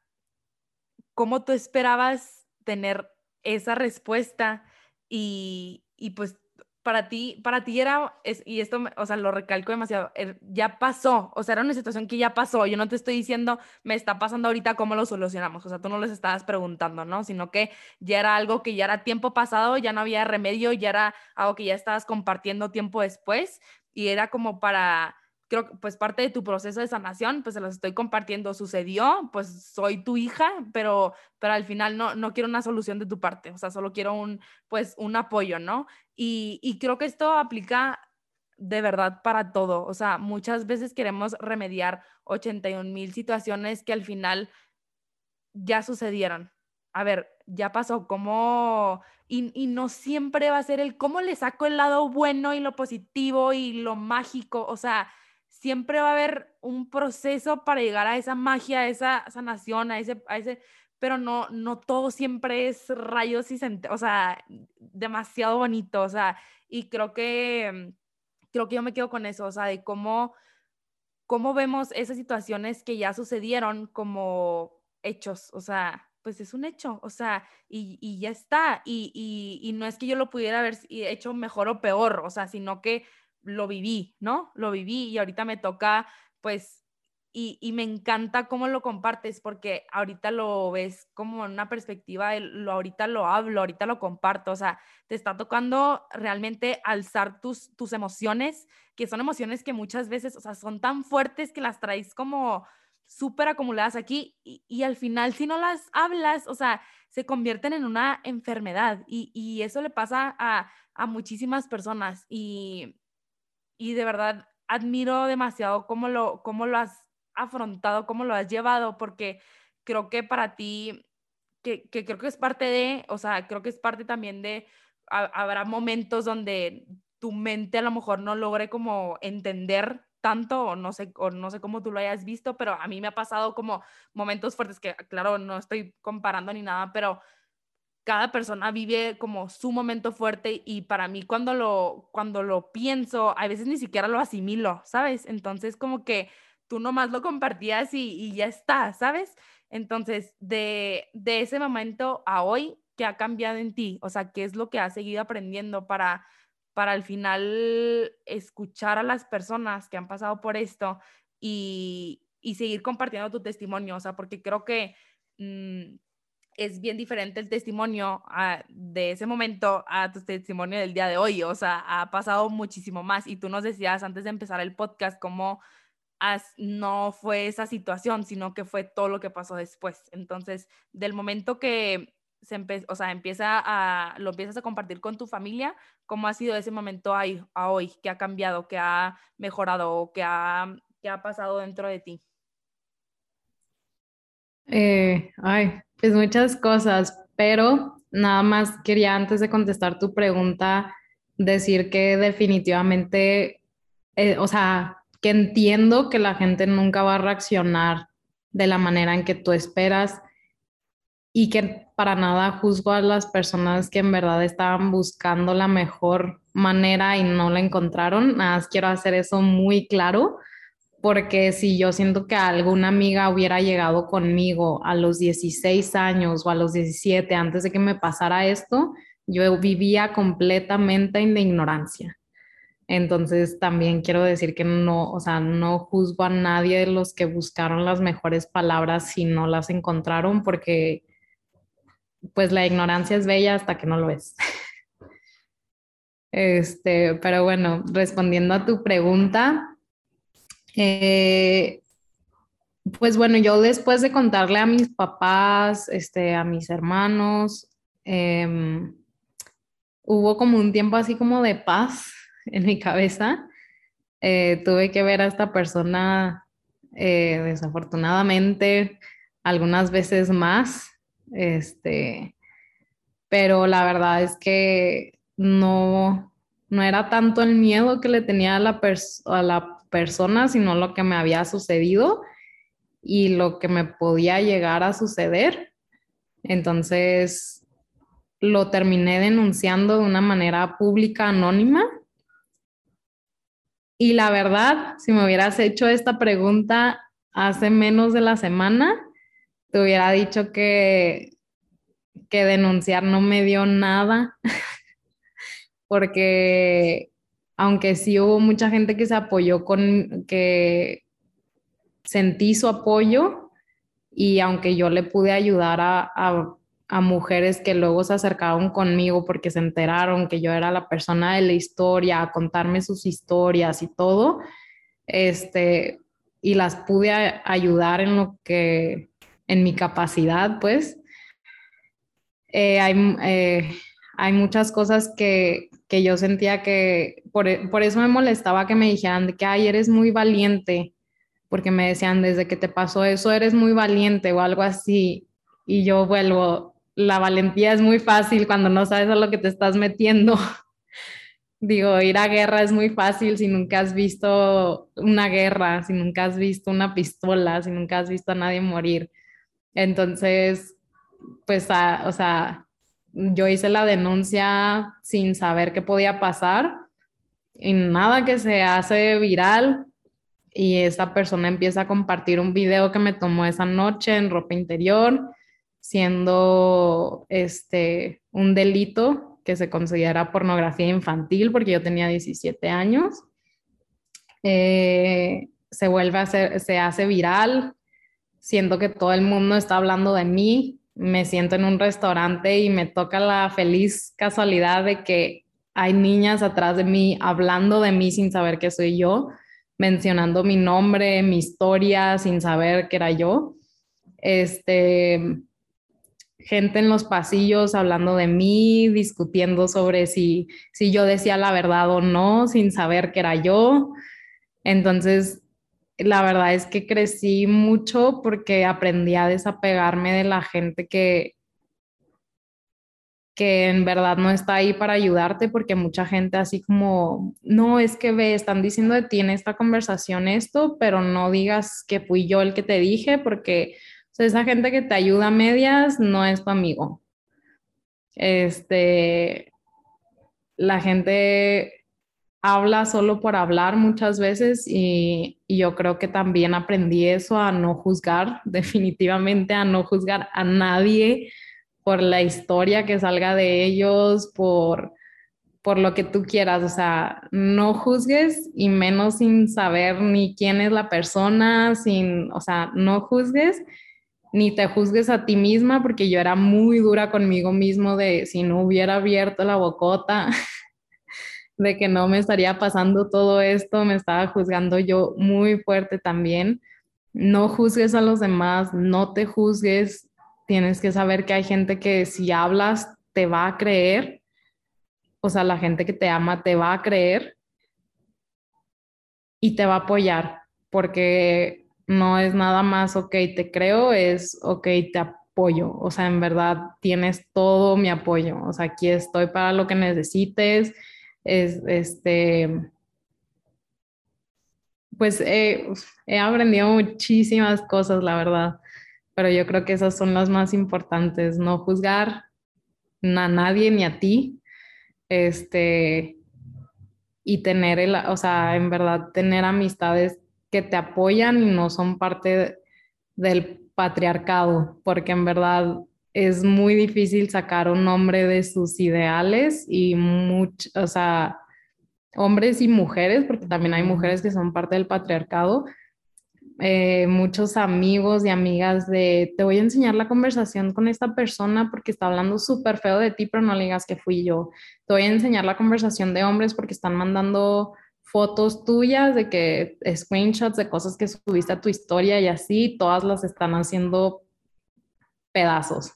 cómo tú esperabas tener esa respuesta y, y pues para ti, para ti era, es, y esto, o sea, lo recalco demasiado, er, ya pasó, o sea, era una situación que ya pasó, yo no te estoy diciendo, me está pasando ahorita, ¿cómo lo solucionamos? O sea, tú no les estabas preguntando, ¿no? Sino que ya era algo que ya era tiempo pasado, ya no había remedio, ya era algo que ya estabas compartiendo tiempo después, y era como para, creo que pues parte de tu proceso de sanación, pues se los estoy compartiendo, sucedió, pues soy tu hija, pero, pero al final no, no quiero una solución de tu parte, o sea, solo quiero un, pues un apoyo, ¿no? Y, y creo que esto aplica de verdad para todo, o sea, muchas veces queremos remediar 81 mil situaciones que al final ya sucedieron. A ver, ya pasó, ¿cómo? Y, y, no siempre va a ser el cómo le saco el lado bueno y lo positivo y lo mágico, o sea, siempre va a haber un proceso para llegar a esa magia, a esa sanación, a ese, a ese pero no, no todo siempre es rayos y, o sea, demasiado bonito, o sea, y creo que, creo que yo me quedo con eso, o sea, de cómo, cómo vemos esas situaciones que ya sucedieron como hechos, o sea, pues es un hecho, o sea, y, y ya está, y, y, y, no es que yo lo pudiera haber hecho mejor o peor, o sea, sino que lo viví, ¿no? Lo viví y ahorita me toca, pues, y, y, me encanta cómo lo compartes porque ahorita lo ves como una perspectiva, lo, ahorita lo hablo, ahorita lo comparto, o sea, te está tocando realmente alzar tus, tus emociones, que son emociones que muchas veces, o sea, son tan fuertes que las traes como súper acumuladas aquí y, y, al final si no las hablas, o sea, se convierten en una enfermedad y, y eso le pasa a, a muchísimas personas y, y de verdad admiro demasiado cómo lo, cómo lo has afrontado, cómo lo has llevado, porque creo que para ti, que, creo que es parte de, o sea, creo que es parte también de, habrá momentos donde tu mente a lo mejor no logre como entender tanto o no sé o no sé cómo tú lo hayas visto, pero a mí me ha pasado como momentos fuertes que claro, no estoy comparando ni nada, pero cada persona vive como su momento fuerte y para mí cuando lo, cuando lo pienso, a veces ni siquiera lo asimilo, ¿sabes? Entonces como que tú nomás lo compartías y, ya está, ¿sabes? Entonces, de, de ese momento a hoy, ¿qué ha cambiado en ti? O sea, ¿qué es lo que has seguido aprendiendo para, para al final escuchar a las personas que han pasado por esto y, y seguir compartiendo tu testimonio? O sea, porque creo que... Mm, es bien diferente el testimonio ah, de ese momento a tu testimonio del día de hoy. O sea, ha pasado muchísimo más. Y tú nos decías antes de empezar el podcast cómo no fue esa situación, sino que fue todo lo que pasó después. Entonces, del momento que se o sea, empieza a, lo empiezas a compartir con tu familia, ¿cómo ha sido ese momento ahí, a hoy? ¿Qué ha cambiado? ¿Qué ha mejorado? ¿Qué ha, qué ha pasado dentro de ti? Eh, ay, pues muchas cosas, pero nada más quería antes de contestar tu pregunta decir que definitivamente, eh, o sea, que entiendo que la gente nunca va a reaccionar de la manera en que tú esperas y que para nada juzgo a las personas que en verdad estaban buscando la mejor manera y no la encontraron. Nada más quiero hacer eso muy claro porque si yo siento que alguna amiga hubiera llegado conmigo a los 16 años o a los 17 antes de que me pasara esto, yo vivía completamente en la ignorancia. Entonces también quiero decir que no, o sea, no juzgo a nadie de los que buscaron las mejores palabras si no las encontraron porque pues la ignorancia es bella hasta que no lo es. (laughs) Este, pero bueno, respondiendo a tu pregunta, eh, pues bueno, yo después de contarle a mis papás, este, a mis hermanos, em, hubo como un tiempo así como de paz (laughs) en mi cabeza. Eh, tuve que ver a esta persona eh, desafortunadamente algunas veces más, este, pero la verdad es que no, no era tanto el miedo que le tenía a la, a la persona, sino lo que me había sucedido y lo que me podía llegar a suceder. Entonces, lo terminé denunciando de una manera pública, anónima. Y la verdad, si me hubieras hecho esta pregunta hace menos de la semana, te hubiera dicho que, que denunciar no me dio nada, (laughs) porque aunque sí hubo mucha gente que se apoyó con, que sentí su apoyo y aunque yo le pude ayudar a, a, mujeres que luego se acercaron conmigo porque se enteraron que yo era la persona de la historia, a contarme sus historias y todo, este, y las pude ayudar en lo que, en mi capacidad, pues, eh, hay, eh, hay muchas cosas que, que yo sentía que, por, por, eso me molestaba que me dijeran que, ay, eres muy valiente, porque me decían, desde que te pasó eso, eres muy valiente o algo así. Y yo vuelvo, la valentía es muy fácil cuando no sabes a lo que te estás metiendo. (laughs) Digo, ir a guerra es muy fácil si nunca has visto una guerra, si nunca has visto una pistola, si nunca has visto a nadie morir. Entonces, pues, o sea, yo hice la denuncia sin saber qué podía pasar y nada que se hace viral. Y esa persona empieza a compartir un video que me tomó esa noche en ropa interior, siendo este un delito que se considera pornografía infantil porque yo tenía 17 años. Eh, se vuelve a hacer, se hace viral, siendo que todo el mundo está hablando de mí, me siento en un restaurante y me toca la feliz casualidad de que hay niñas atrás de mí hablando de mí sin saber que soy yo, mencionando mi nombre, mi historia sin saber que era yo. Este, gente en los pasillos hablando de mí, discutiendo sobre si, si yo decía la verdad o no, sin saber que era yo. Entonces, la verdad es que crecí mucho porque aprendí a desapegarme de la gente que, que en verdad no está ahí para ayudarte porque mucha gente así como, no, es que ve, están diciendo de ti en esta conversación esto, pero no digas que fui yo el que te dije porque esa gente que te ayuda a medias no es tu amigo. Este, la gente habla solo por hablar muchas veces y, yo creo que también aprendí eso a no juzgar, (laughs) definitivamente a no juzgar a nadie por la historia que salga de ellos, por, por lo que tú quieras, o sea, no juzgues y menos sin saber ni quién es la persona, sin, o sea, no juzgues ni te juzgues a ti misma, porque yo era muy dura conmigo mismo de si no hubiera abierto la bocota, (laughs) de que no me estaría pasando todo esto, me estaba juzgando yo muy fuerte también. No juzgues a los demás, no te juzgues, tienes que saber que hay gente que si hablas te va a creer, o sea, la gente que te ama te va a creer y te va a apoyar, porque no es nada más, ok, te creo, es, ok, te apoyo, o sea, en verdad tienes todo mi apoyo, o sea, aquí estoy para lo que necesites, es, este, pues he aprendido muchísimas cosas, la verdad, pero yo creo que esas son las más importantes, no juzgar a nadie ni a ti, este, y tener, el, o sea, en verdad, tener amistades que te apoyan y no son parte del patriarcado, porque en verdad es muy difícil sacar un hombre de sus ideales y mucho, o sea, hombres y mujeres, porque también hay mujeres que son parte del patriarcado, eh, muchos amigos y amigas de, te voy a enseñar la conversación con esta persona porque está hablando súper feo de ti, pero no le digas que fui yo. Te voy a enseñar la conversación de hombres porque están mandando fotos tuyas de que screenshots de cosas que subiste a tu historia y así, todas las están haciendo pedazos.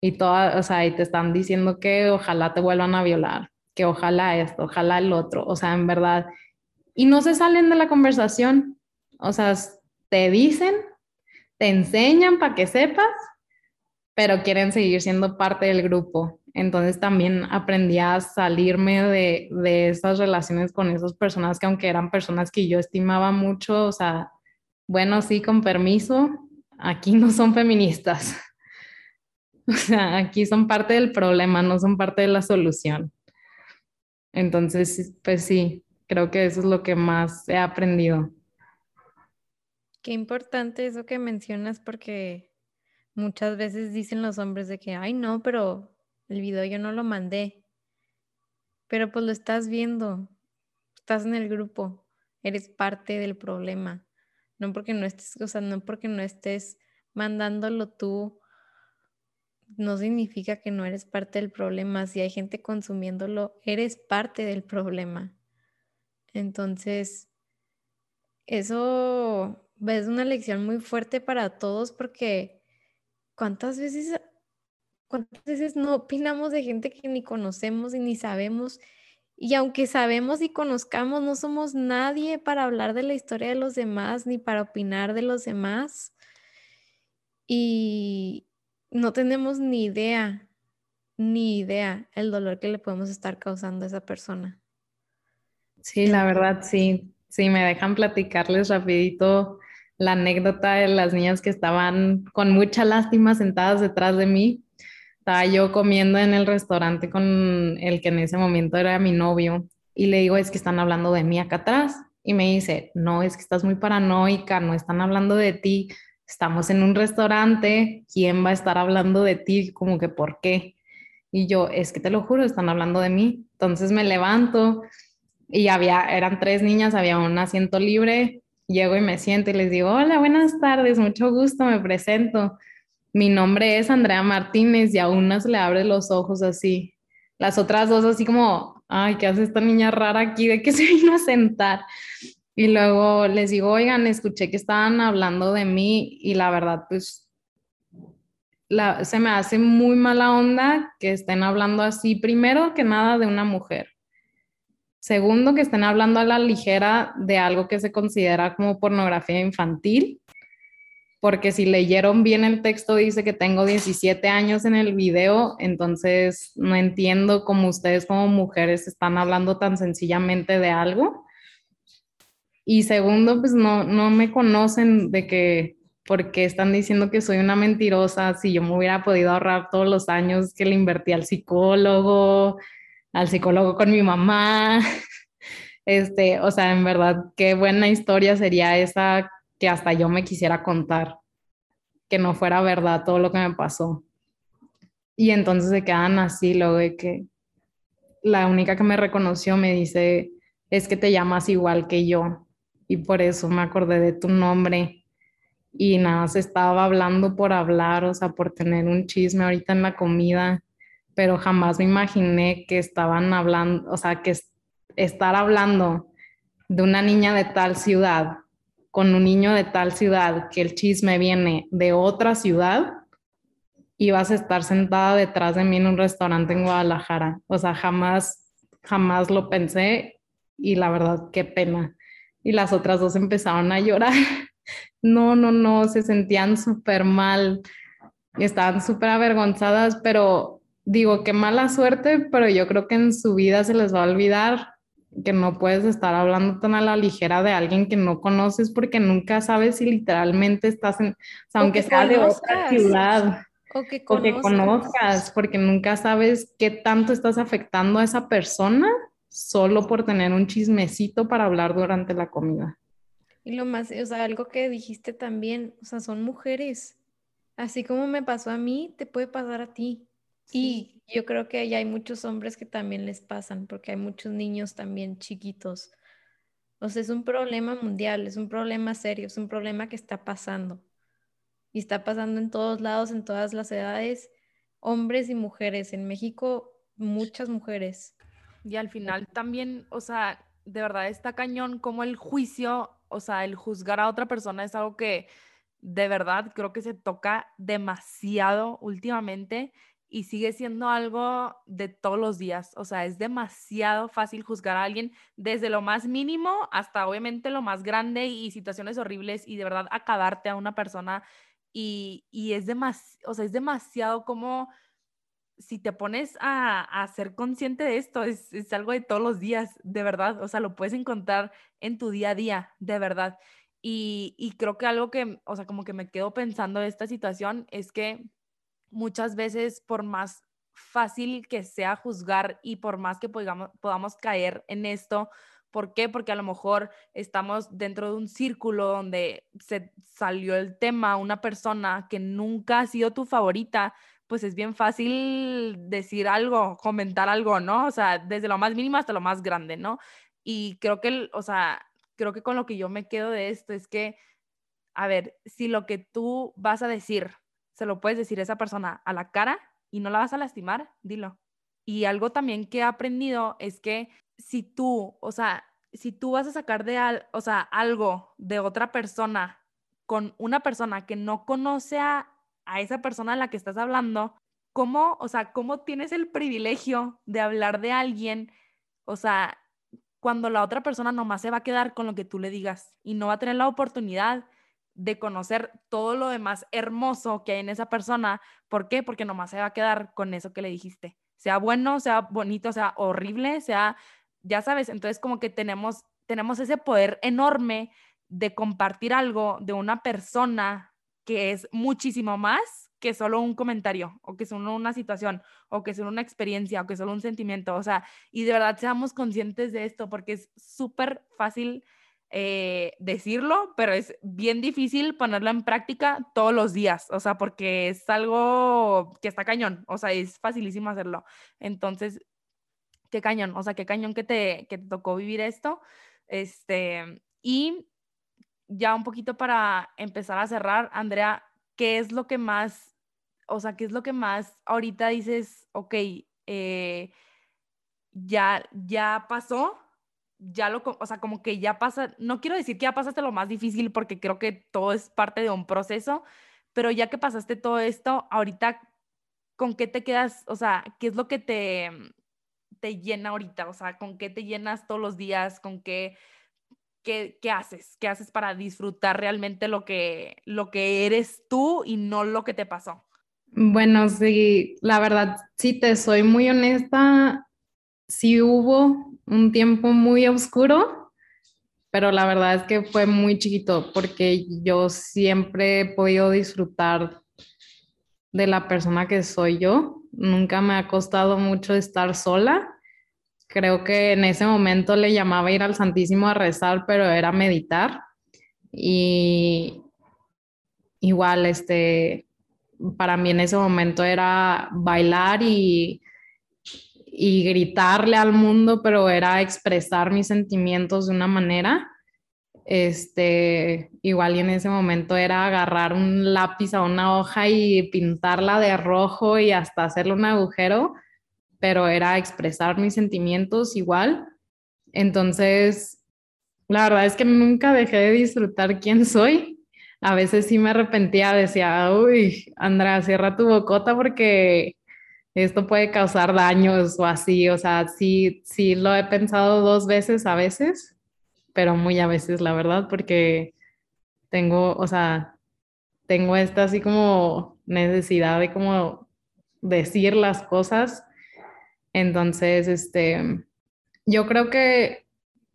Y todas, o sea, y te están diciendo que ojalá te vuelvan a violar, que ojalá esto, ojalá el otro, o sea, en verdad. Y no se salen de la conversación, o sea, te dicen, te enseñan para que sepas, pero quieren seguir siendo parte del grupo. Entonces también aprendí a salirme de, de esas relaciones con esas personas que aunque eran personas que yo estimaba mucho, o sea, bueno, sí, con permiso, aquí no son feministas. (laughs) O sea, aquí son parte del problema, no son parte de la solución. Entonces, pues sí, creo que eso es lo que más he aprendido. Qué importante eso que mencionas porque muchas veces dicen los hombres de que, ay no, pero el video yo no lo mandé. Pero pues lo estás viendo, estás en el grupo, eres parte del problema. No porque no estés, o sea, no porque no estés mandándolo tú, no significa que no eres parte del problema. Si hay gente consumiéndolo, eres parte del problema. Entonces, eso es una lección muy fuerte para todos porque cuántas veces, cuántas veces no opinamos de gente que ni conocemos y ni sabemos. Y aunque sabemos y conozcamos, no somos nadie para hablar de la historia de los demás ni para opinar de los demás. Y no tenemos ni idea, ni idea el dolor que le podemos estar causando a esa persona. Sí, la verdad, sí. Sí, me dejan platicarles rapidito la anécdota de las niñas que estaban con mucha lástima sentadas detrás de mí. Estaba yo comiendo en el restaurante con el que en ese momento era mi novio y le digo, es que están hablando de mí acá atrás. Y me dice, no, es que estás muy paranoica, no están hablando de ti, estamos en un restaurante, ¿quién va a estar hablando de ti? Como que, ¿por qué? Y yo, es que te lo juro, están hablando de mí. Entonces me levanto y había, eran tres niñas, había un asiento libre llego y me siento y les digo, hola, buenas tardes, mucho gusto, me presento. Mi nombre es Andrea Martínez y a una se le abre los ojos así. Las otras dos así como, ay, ¿qué hace esta niña rara aquí? ¿De qué se vino a sentar? Y luego les digo, oigan, escuché que estaban hablando de mí y la verdad, pues, se me hace muy mala onda que estén hablando así, primero que nada de una mujer. Segundo, que estén hablando a la ligera de algo que se considera como pornografía infantil, porque si leyeron bien el texto dice que tengo 17 años en el video, entonces no entiendo cómo ustedes como mujeres están hablando tan sencillamente de algo. Y segundo, pues no, no me conocen de que, porque están diciendo que soy una mentirosa, si yo me hubiera podido ahorrar todos los años que le invertí al psicólogo, al psicólogo con mi mamá. (laughs) Este, o sea, en verdad, qué buena historia sería esa que hasta yo me quisiera contar, que no fuera verdad todo lo que me pasó. Y entonces se quedan así, luego de que la única que me reconoció me dice, es que te llamas igual que yo y por eso me acordé de tu nombre. y nada, se estaba hablando por hablar, o sea, por tener un chisme ahorita en la comida, pero jamás me imaginé que estaban hablando, o sea, que estar hablando de una niña de tal ciudad con un niño de tal ciudad, que el chisme viene de otra ciudad, y vas a estar sentada detrás de mí en un restaurante en Guadalajara. O sea, jamás, jamás lo pensé y la verdad, qué pena. Y las otras dos empezaron a llorar. No, no, no, se sentían súper mal, estaban súper avergonzadas, pero digo, qué mala suerte, pero yo creo que en su vida se les va a olvidar que no puedes estar hablando tan a la ligera de alguien que no conoces porque nunca sabes si literalmente estás en, o sea, aunque sea de otra ciudad. O que, o que conozcas, porque nunca sabes qué tanto estás afectando a esa persona solo por tener un chismecito para hablar durante la comida. Y lo más, o sea, algo que dijiste también, o sea, son mujeres. Así como me pasó a mí, te puede pasar a ti. Y yo creo que hay muchos hombres que también les pasan, porque hay muchos niños también chiquitos. O sea, es un problema mundial, es un problema serio, es un problema que está pasando. Y está pasando en todos lados, en todas las edades, hombres y mujeres. En México, muchas mujeres. Y al final también, o sea, de verdad está cañón como el juicio, o sea, el juzgar a otra persona es algo que de verdad creo que se toca demasiado últimamente y sigue siendo algo de todos los días. O sea, es demasiado fácil juzgar a alguien desde lo más mínimo hasta obviamente lo más grande y situaciones horribles y de verdad acabarte a una persona. Y, es, o sea, es demasiado como si te pones a, ser consciente de esto, es, es, algo de todos los días, de verdad. O sea, lo puedes encontrar en tu día a día, de verdad. Y, y creo que algo que, o sea, como que me quedo pensando de esta situación es que muchas veces por más fácil que sea juzgar y por más que podamos, podamos caer en esto, ¿por qué? Porque a lo mejor estamos dentro de un círculo donde se salió el tema, una persona que nunca ha sido tu favorita, pues es bien fácil decir algo, comentar algo, ¿no? O sea, desde lo más mínimo hasta lo más grande, ¿no? Y creo que, o sea, creo que con lo que yo me quedo de esto es que, a ver, si lo que tú vas a decir se lo puedes decir a esa persona a la cara y no la vas a lastimar, dilo. Y algo también que he aprendido es que si tú, o sea, si tú vas a sacar de al, o sea, algo de otra persona con una persona que no conoce a, a esa persona a la que estás hablando, ¿cómo, o sea, cómo tienes el privilegio de hablar de alguien, o sea, cuando la otra persona nomás se va a quedar con lo que tú le digas y no va a tener la oportunidad de conocer todo lo demás hermoso que hay en esa persona. ¿Por qué? Porque nomás se va a quedar con eso que le dijiste. Sea bueno, sea bonito, sea horrible, sea, ya sabes, entonces como que tenemos, tenemos ese poder enorme de compartir algo de una persona que es muchísimo más que solo un comentario o que solo una situación o que solo una experiencia o que solo un sentimiento. O sea, y de verdad seamos conscientes de esto porque es súper fácil eh, decirlo, pero es bien difícil ponerlo en práctica todos los días, o sea, porque es algo que está cañón, o sea, es facilísimo hacerlo. Entonces, qué cañón, o sea, qué cañón que te, que te tocó vivir esto. Este, y ya un poquito para empezar a cerrar, Andrea, ¿qué es lo que más, o sea, qué es lo que más ahorita dices, ok, eh, ya, ya pasó, ya lo, o sea, como que ya pasa, no quiero decir que ya pasaste lo más difícil porque creo que todo es parte de un proceso, pero ya que pasaste todo esto, ahorita, ¿con qué te quedas? O sea, ¿qué es lo que te, te llena ahorita? O sea, ¿con qué te llenas todos los días? ¿Con qué, qué, haces? ¿Qué haces para disfrutar realmente lo que, lo que eres tú y no lo que te pasó? Bueno, sí, la verdad, sí te soy muy honesta, sí hubo un tiempo muy oscuro, pero la verdad es que fue muy chiquito porque yo siempre he podido disfrutar de la persona que soy yo. Nunca me ha costado mucho estar sola. Creo que en ese momento le llamaba ir al Santísimo a rezar, pero era meditar. Y igual, este, para mí en ese momento era bailar y y gritarle al mundo, pero era expresar mis sentimientos de una manera. Este, igual en ese momento era agarrar un lápiz a una hoja y pintarla de rojo y hasta hacerle un agujero, pero era expresar mis sentimientos igual. Entonces, la verdad es que nunca dejé de disfrutar quién soy. A veces sí me arrepentía, decía, uy, Andrea, cierra tu bocota porque esto puede causar daños o así. O sea, sí, sí lo he pensado dos veces a veces pero muy a veces, la verdad, porque tengo, o sea, tengo esta así como necesidad de como decir las cosas. Entonces, este, yo creo que,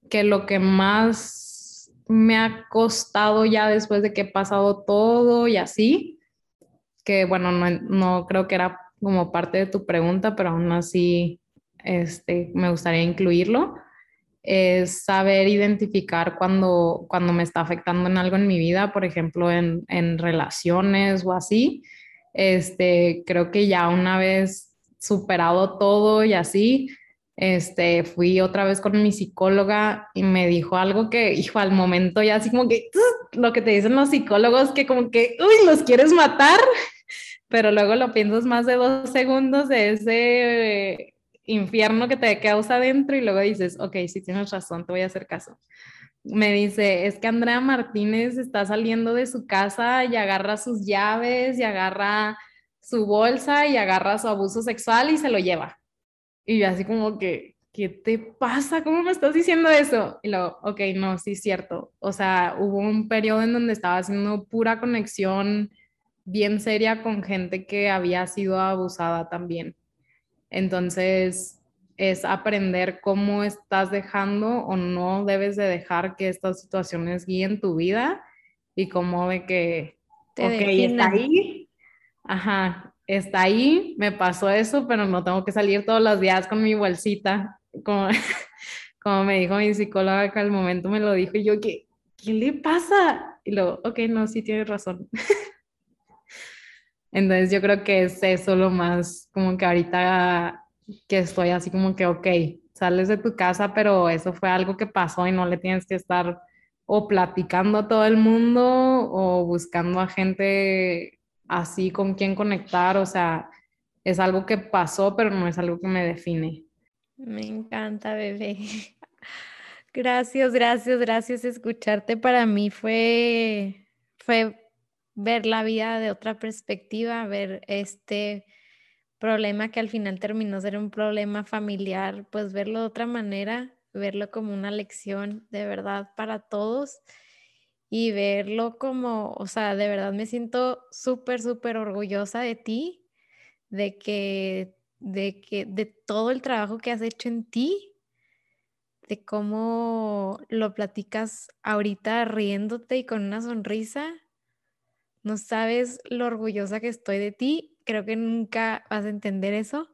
que lo que más me ha costado ya después de que he pasado todo y así, que bueno, no, no creo que era como parte de tu pregunta, pero aún así este, me gustaría incluirlo, es saber identificar cuando, cuando me está afectando en algo en mi vida, por ejemplo, en, en relaciones o así. Este, creo que ya una vez superado todo y así, este, fui otra vez con mi psicóloga y me dijo algo que, hijo, al momento ya así como que lo que te dicen los psicólogos, que como que, uy, los quieres matar, (laughs) pero luego lo piensas más de dos segundos de ese infierno que te causa adentro y luego dices, ok, si tienes razón, te voy a hacer caso. Me dice, es que Andrea Martínez está saliendo de su casa y agarra sus llaves y agarra su bolsa y agarra su abuso sexual y se lo lleva. Y yo así como que, ¿qué te pasa? ¿Cómo me estás diciendo eso? Y luego, ok, no, sí es cierto. O sea, hubo un periodo en donde estaba haciendo pura conexión bien seria con gente que había sido abusada también. Entonces, es aprender cómo estás dejando o no debes de dejar que estas situaciones guíen tu vida y cómo de que, Te ok, está ahí, ajá, está ahí, me pasó eso, pero no tengo que salir todos los días con mi bolsita, como, (laughs) como me dijo mi psicóloga que al momento me lo dijo y yo, ¿qué, ¿qué le pasa? Y luego, ok, no, sí tienes razón. (laughs) Entonces yo creo que es eso lo más como que ahorita que estoy así como que, ok, sales de tu casa, pero eso fue algo que pasó y no le tienes que estar o platicando a todo el mundo o buscando a gente así con quien conectar, o sea, es algo que pasó, pero no es algo que me define. Me encanta, bebé. (laughs) Gracias, gracias, gracias. Escucharte para mí fue, fue ver la vida de otra perspectiva, ver este problema que al final terminó ser un problema familiar, pues verlo de otra manera, verlo como una lección de verdad para todos y verlo como, o sea, de verdad me siento súper, súper orgullosa de ti, de que, de que, de todo el trabajo que has hecho en ti, de cómo lo platicas ahorita riéndote y con una sonrisa no sabes lo orgullosa que estoy de ti. Creo que nunca vas a entender eso.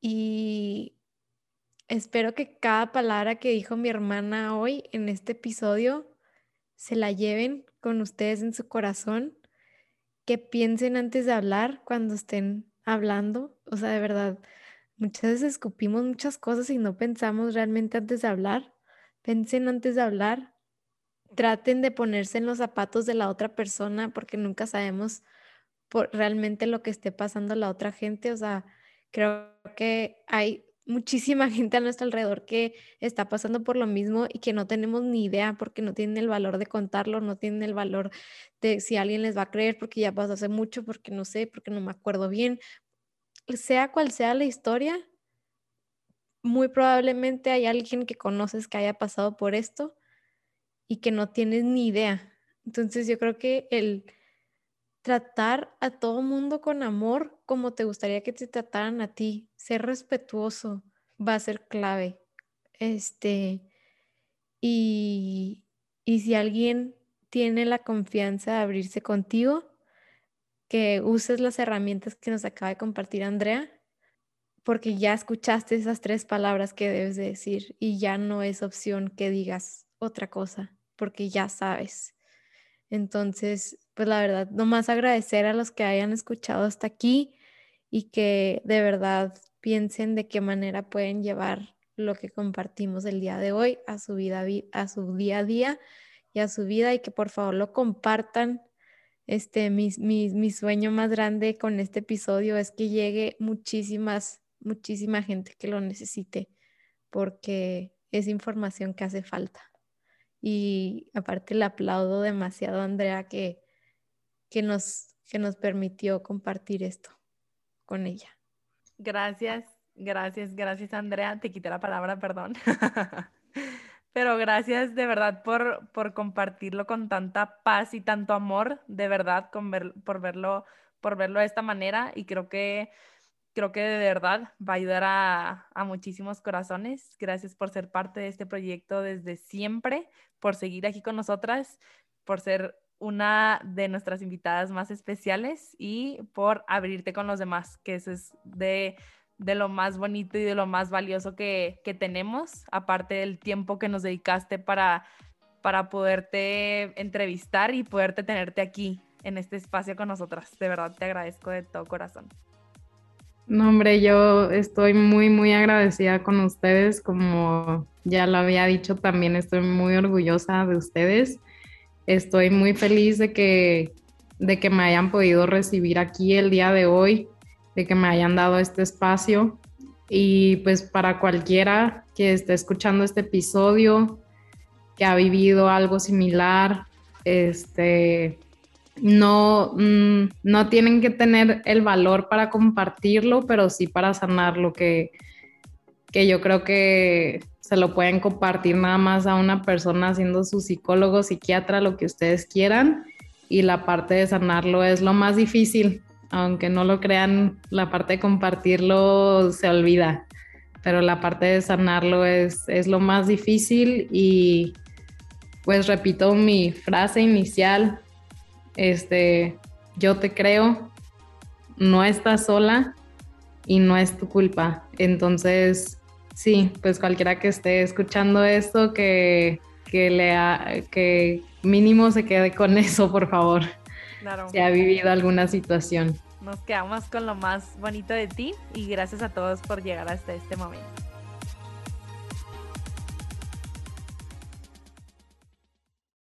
Y espero que cada palabra que dijo mi hermana hoy en este episodio se la lleven con ustedes en su corazón. Que piensen antes de hablar cuando estén hablando. O sea, de verdad, muchas veces escupimos muchas cosas y no pensamos realmente antes de hablar. Pensen antes de hablar traten de ponerse en los zapatos de la otra persona porque nunca sabemos por realmente lo que esté pasando la otra gente. O sea, creo que hay muchísima gente a nuestro alrededor que está pasando por lo mismo y que no tenemos ni idea porque no tienen el valor de contarlo, no tienen el valor de si alguien les va a creer porque ya pasó hace mucho, porque no sé, porque no me acuerdo bien. Sea cual sea la historia, muy probablemente hay alguien que conoces que haya pasado por esto y que no tienes ni idea. Entonces yo creo que el tratar a todo mundo con amor como te gustaría que te trataran a ti, ser respetuoso va a ser clave. Este, y, y si alguien tiene la confianza de abrirse contigo, que uses las herramientas que nos acaba de compartir Andrea, porque ya escuchaste esas tres palabras que debes de decir y ya no es opción que digas otra cosa porque ya sabes. Entonces, pues la verdad, nomás agradecer a los que hayan escuchado hasta aquí y que de verdad piensen de qué manera pueden llevar lo que compartimos el día de hoy a su vida, a su día a día, y a su vida y que por favor lo compartan. Este, mi, mi sueño más grande con este episodio es que llegue muchísimas, muchísima gente que lo necesite, porque es información que hace falta. Y aparte le aplaudo demasiado a Andrea que, que, nos, que nos permitió compartir esto con ella. Gracias, gracias, gracias Andrea. Te quité la palabra, perdón. (laughs) Pero gracias de verdad por, por compartirlo con tanta paz y tanto amor, de verdad, con por, verlo, por verlo de esta manera. Y creo que creo que de verdad va a ayudar a, a, muchísimos corazones. Gracias por ser parte de este proyecto desde siempre, por seguir aquí con nosotras, por ser una de nuestras invitadas más especiales y por abrirte con los demás, que eso es de, de lo más bonito y de lo más valioso que, que, tenemos, aparte del tiempo que nos dedicaste para, para poderte entrevistar y poderte tenerte aquí en este espacio con nosotras. De verdad te agradezco de todo corazón. No, hombre, yo estoy muy, muy agradecida con ustedes. Como ya lo había dicho, también estoy muy orgullosa de ustedes. Estoy muy feliz de que, de que me hayan podido recibir aquí el día de hoy, de que me hayan dado este espacio. Y pues para cualquiera que esté escuchando este episodio, que ha vivido algo similar, este, no, mm, no tienen que tener el valor para compartirlo, pero sí para sanarlo, que, que yo creo que se lo pueden compartir nada más a una persona siendo su psicólogo, psiquiatra, lo que ustedes quieran. Y la parte de sanarlo es lo más difícil, aunque no lo crean, la parte de compartirlo se olvida, pero la parte de sanarlo es, es lo más difícil y pues repito mi frase inicial, este, yo te creo, no estás sola y no es tu culpa. Entonces, sí, pues cualquiera que esté escuchando esto, que, que, le que mínimo se quede con (laughs) eso, por favor. Claro. Si ha vivido alguna situación. Nos quedamos con lo más bonito de ti y gracias a todos por llegar hasta este momento.